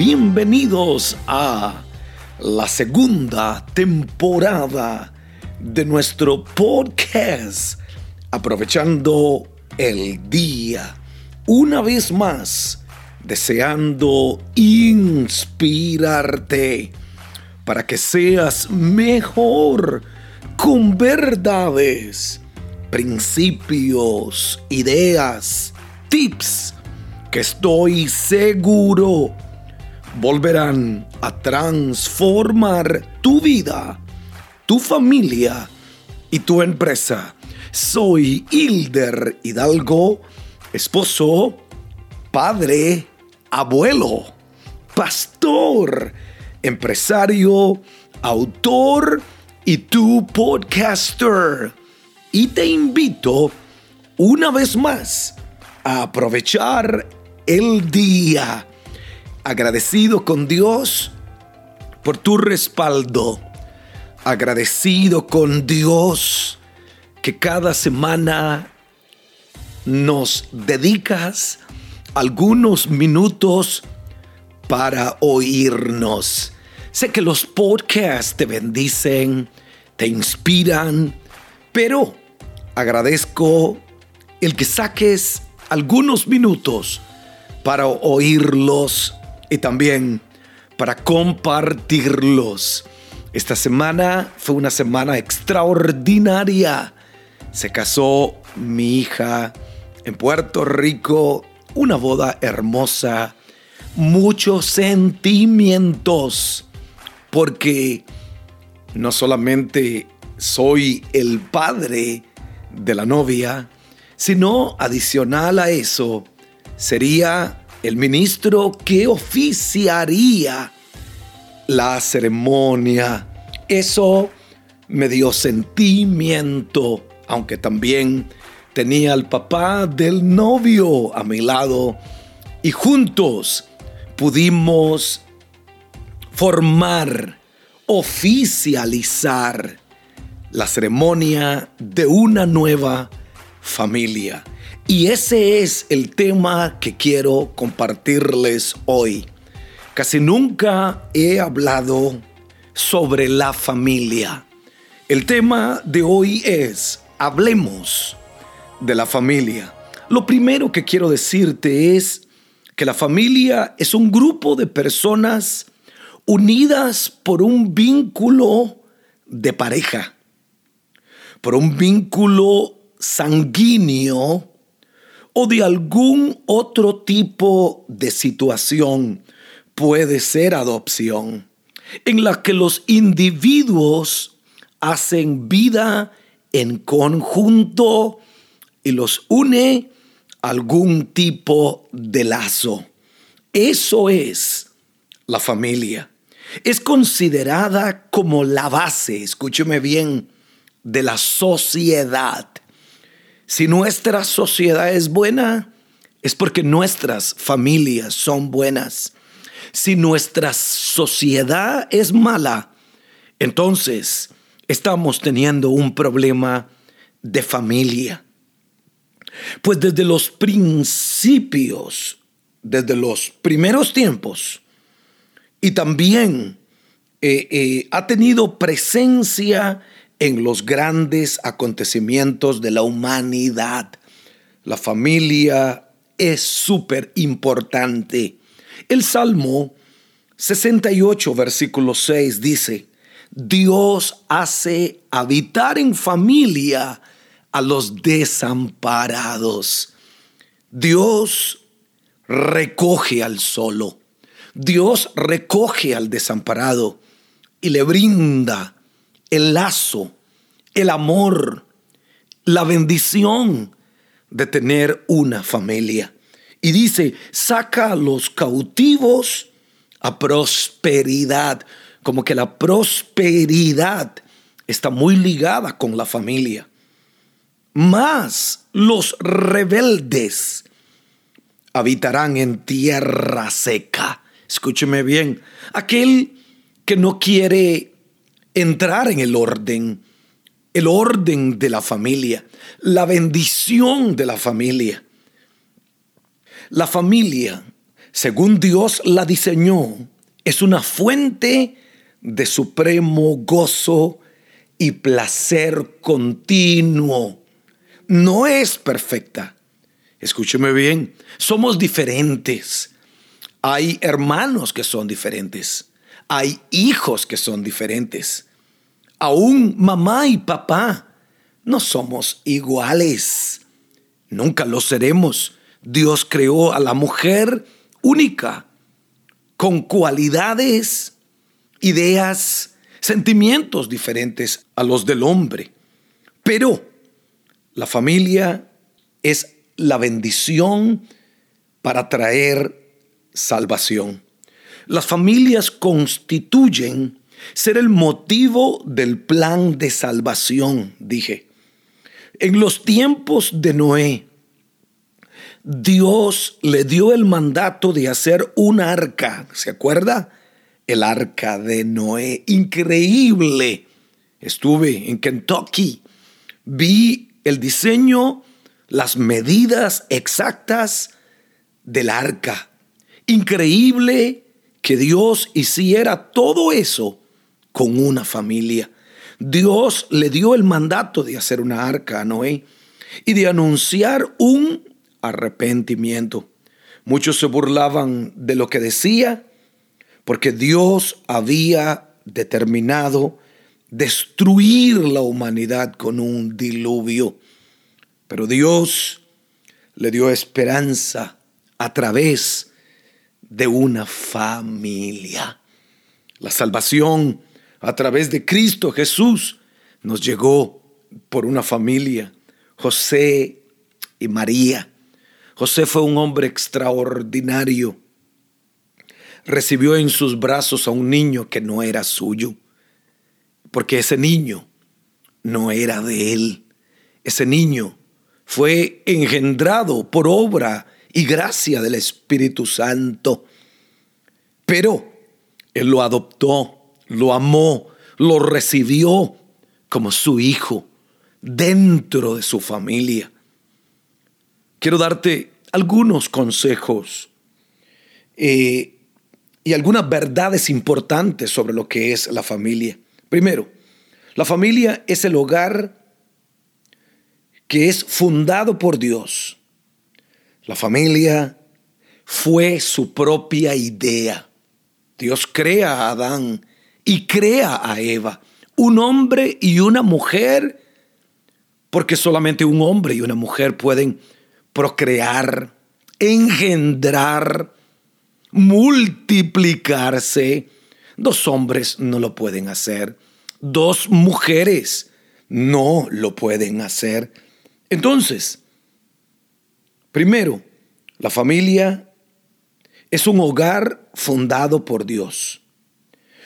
bienvenidos a la segunda temporada de nuestro podcast, aprovechando el día. Una vez más, deseando inspirarte para que seas mejor con verdades, principios, ideas, tips que estoy seguro volverán a transformar tu vida, tu familia y tu empresa. Soy Hilder Hidalgo, esposo, padre, abuelo, pastor, empresario, autor y tu podcaster. Y te invito una vez más a aprovechar el día. Agradecido con Dios por tu respaldo. Agradecido con Dios que cada semana nos dedicas algunos minutos para oírnos. Sé que los podcasts te bendicen, te inspiran, pero agradezco el que saques algunos minutos para oírlos y también para compartirlos. Esta semana fue una semana extraordinaria. Se casó mi hija en Puerto Rico, una boda hermosa, muchos sentimientos, porque no solamente soy el padre de la novia, sino adicional a eso, sería el ministro que oficiaría la ceremonia. Eso me dio sentimiento, aunque también tenía al papá del novio a mi lado y juntos pudimos formar, oficializar la ceremonia de una nueva familia. Y ese es el tema que quiero compartirles hoy. Casi nunca he hablado sobre la familia. El tema de hoy es, hablemos de la familia. Lo primero que quiero decirte es que la familia es un grupo de personas unidas por un vínculo de pareja, por un vínculo sanguíneo o de algún otro tipo de situación. Puede ser adopción, en la que los individuos hacen vida en conjunto y los une algún tipo de lazo. Eso es la familia. Es considerada como la base, escúcheme bien, de la sociedad. Si nuestra sociedad es buena, es porque nuestras familias son buenas. Si nuestra sociedad es mala, entonces estamos teniendo un problema de familia. Pues desde los principios, desde los primeros tiempos, y también eh, eh, ha tenido presencia en los grandes acontecimientos de la humanidad. La familia es súper importante. El Salmo 68, versículo 6 dice, Dios hace habitar en familia a los desamparados. Dios recoge al solo. Dios recoge al desamparado y le brinda el lazo, el amor, la bendición de tener una familia. Y dice, saca a los cautivos a prosperidad, como que la prosperidad está muy ligada con la familia. Más los rebeldes habitarán en tierra seca. Escúcheme bien, aquel que no quiere entrar en el orden, el orden de la familia, la bendición de la familia. La familia según Dios la diseñó, es una fuente de supremo gozo y placer continuo. No es perfecta. Escúcheme bien, somos diferentes. Hay hermanos que son diferentes. Hay hijos que son diferentes. Aún mamá y papá no somos iguales. Nunca lo seremos. Dios creó a la mujer única, con cualidades, ideas, sentimientos diferentes a los del hombre. Pero la familia es la bendición para traer salvación. Las familias constituyen ser el motivo del plan de salvación, dije. En los tiempos de Noé, Dios le dio el mandato de hacer un arca, ¿se acuerda? El arca de Noé, increíble. Estuve en Kentucky, vi el diseño, las medidas exactas del arca. Increíble que Dios hiciera todo eso con una familia. Dios le dio el mandato de hacer una arca a Noé y de anunciar un arrepentimiento. Muchos se burlaban de lo que decía porque Dios había determinado destruir la humanidad con un diluvio. Pero Dios le dio esperanza a través de una familia. La salvación a través de Cristo Jesús nos llegó por una familia, José y María. José fue un hombre extraordinario. Recibió en sus brazos a un niño que no era suyo, porque ese niño no era de él. Ese niño fue engendrado por obra y gracia del Espíritu Santo. Pero Él lo adoptó, lo amó, lo recibió como su hijo dentro de su familia quiero darte algunos consejos eh, y algunas verdades importantes sobre lo que es la familia. Primero, la familia es el hogar que es fundado por Dios. La familia fue su propia idea. Dios crea a Adán y crea a Eva, un hombre y una mujer, porque solamente un hombre y una mujer pueden procrear, engendrar, multiplicarse. Dos hombres no lo pueden hacer. Dos mujeres no lo pueden hacer. Entonces, primero, la familia es un hogar fundado por Dios.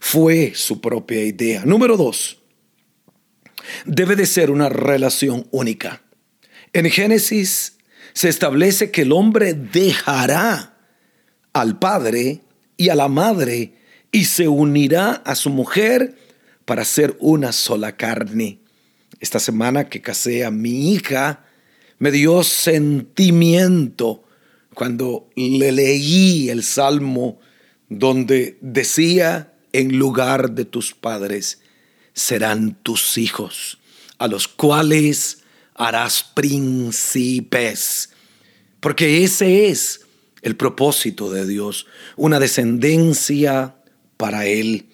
Fue su propia idea. Número dos, debe de ser una relación única. En Génesis se establece que el hombre dejará al padre y a la madre y se unirá a su mujer para ser una sola carne. Esta semana que casé a mi hija, me dio sentimiento cuando le leí el salmo donde decía, en lugar de tus padres serán tus hijos, a los cuales harás príncipes. Porque ese es el propósito de Dios, una descendencia para Él.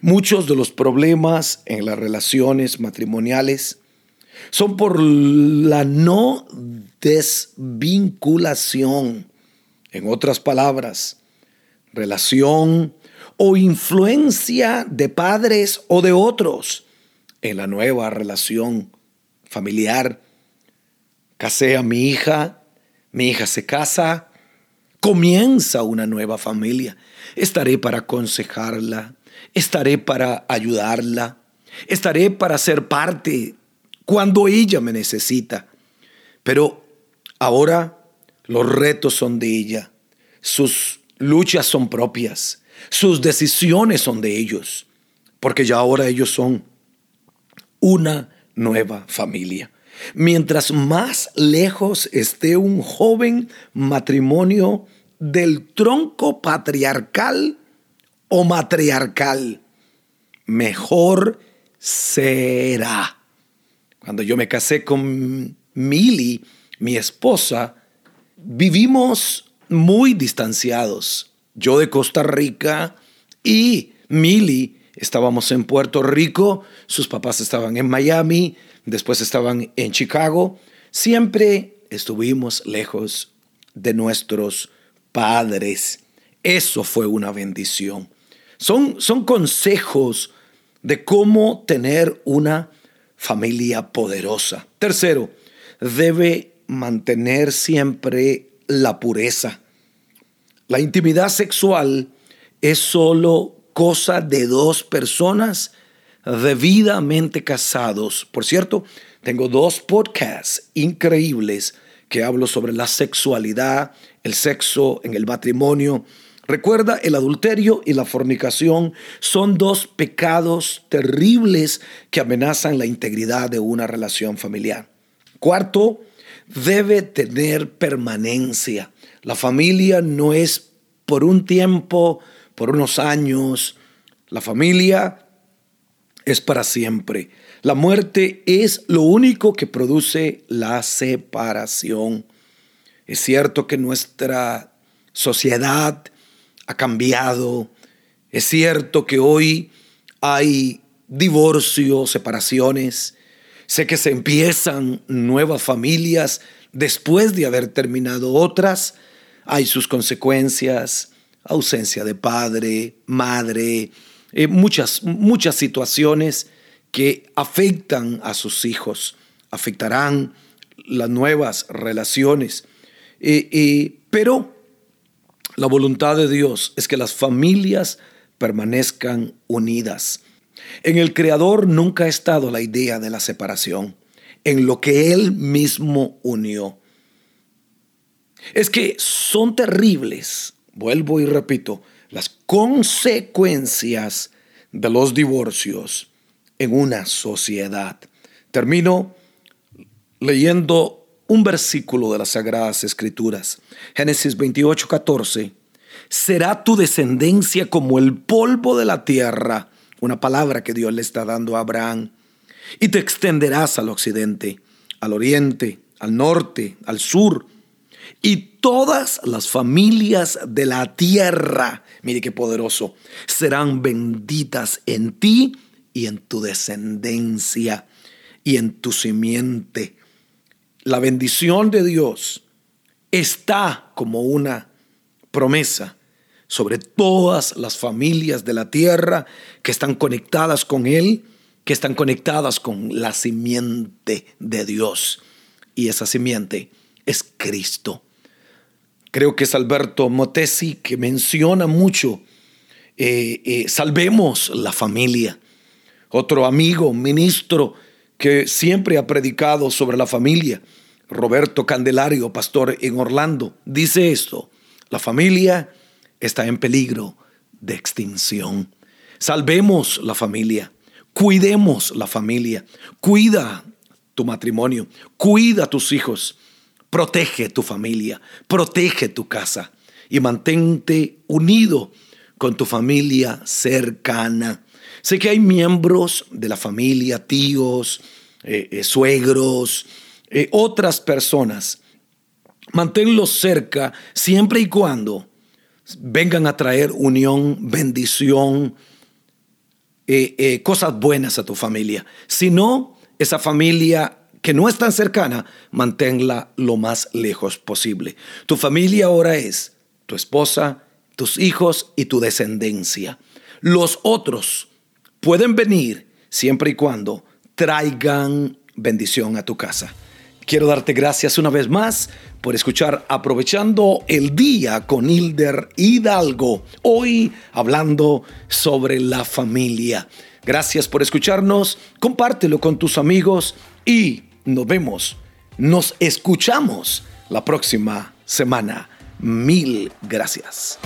Muchos de los problemas en las relaciones matrimoniales son por la no desvinculación. En otras palabras, relación o influencia de padres o de otros en la nueva relación familiar. Casé a mi hija, mi hija se casa, comienza una nueva familia. Estaré para aconsejarla, estaré para ayudarla, estaré para ser parte cuando ella me necesita. Pero ahora los retos son de ella, sus luchas son propias, sus decisiones son de ellos, porque ya ahora ellos son una nueva familia. Mientras más lejos esté un joven matrimonio del tronco patriarcal o matriarcal, mejor será. Cuando yo me casé con Mili, mi esposa, vivimos muy distanciados. Yo de Costa Rica y Mili estábamos en Puerto Rico, sus papás estaban en Miami, después estaban en Chicago. Siempre estuvimos lejos de nuestros padres. Eso fue una bendición. Son, son consejos de cómo tener una familia poderosa. Tercero, debe mantener siempre la pureza. La intimidad sexual es solo cosa de dos personas debidamente casados. Por cierto, tengo dos podcasts increíbles que hablo sobre la sexualidad, el sexo en el matrimonio. Recuerda, el adulterio y la fornicación son dos pecados terribles que amenazan la integridad de una relación familiar. Cuarto, debe tener permanencia. La familia no es por un tiempo, por unos años. La familia es para siempre. La muerte es lo único que produce la separación. Es cierto que nuestra sociedad ha cambiado. Es cierto que hoy hay divorcios, separaciones. Sé que se empiezan nuevas familias después de haber terminado otras. Hay sus consecuencias, ausencia de padre, madre, eh, muchas, muchas situaciones que afectan a sus hijos, afectarán las nuevas relaciones. Eh, eh, pero la voluntad de Dios es que las familias permanezcan unidas. En el Creador nunca ha estado la idea de la separación, en lo que Él mismo unió. Es que son terribles, vuelvo y repito, las consecuencias de los divorcios en una sociedad. Termino leyendo un versículo de las Sagradas Escrituras. Génesis 28, 14. Será tu descendencia como el polvo de la tierra, una palabra que Dios le está dando a Abraham, y te extenderás al occidente, al oriente, al norte, al sur, y todas las familias de la tierra, mire qué poderoso, serán benditas en ti y en tu descendencia y en tu simiente la bendición de Dios está como una promesa sobre todas las familias de la tierra que están conectadas con Él, que están conectadas con la simiente de Dios. Y esa simiente es Cristo. Creo que es Alberto Motesi que menciona mucho, eh, eh, salvemos la familia. Otro amigo, ministro, que siempre ha predicado sobre la familia, Roberto Candelario, pastor en Orlando, dice esto, la familia está en peligro de extinción. Salvemos la familia, cuidemos la familia, cuida tu matrimonio, cuida tus hijos, protege tu familia, protege tu casa y mantente unido con tu familia cercana. Sé que hay miembros de la familia, tíos, eh, eh, suegros, eh, otras personas. Manténlos cerca siempre y cuando vengan a traer unión, bendición, cosas buenas a tu familia. Si no, esa familia que no es tan cercana, manténla lo más lejos posible. Tu familia ahora es tu esposa, tus hijos y tu descendencia. Los otros pueden venir siempre y cuando traigan bendición a tu casa. Quiero darte gracias una vez más por escuchar Aprovechando el Día con Hilder Hidalgo. Hoy hablando sobre la familia. Gracias por escucharnos, compártelo con tus amigos y nos vemos, nos escuchamos la próxima semana. Mil gracias.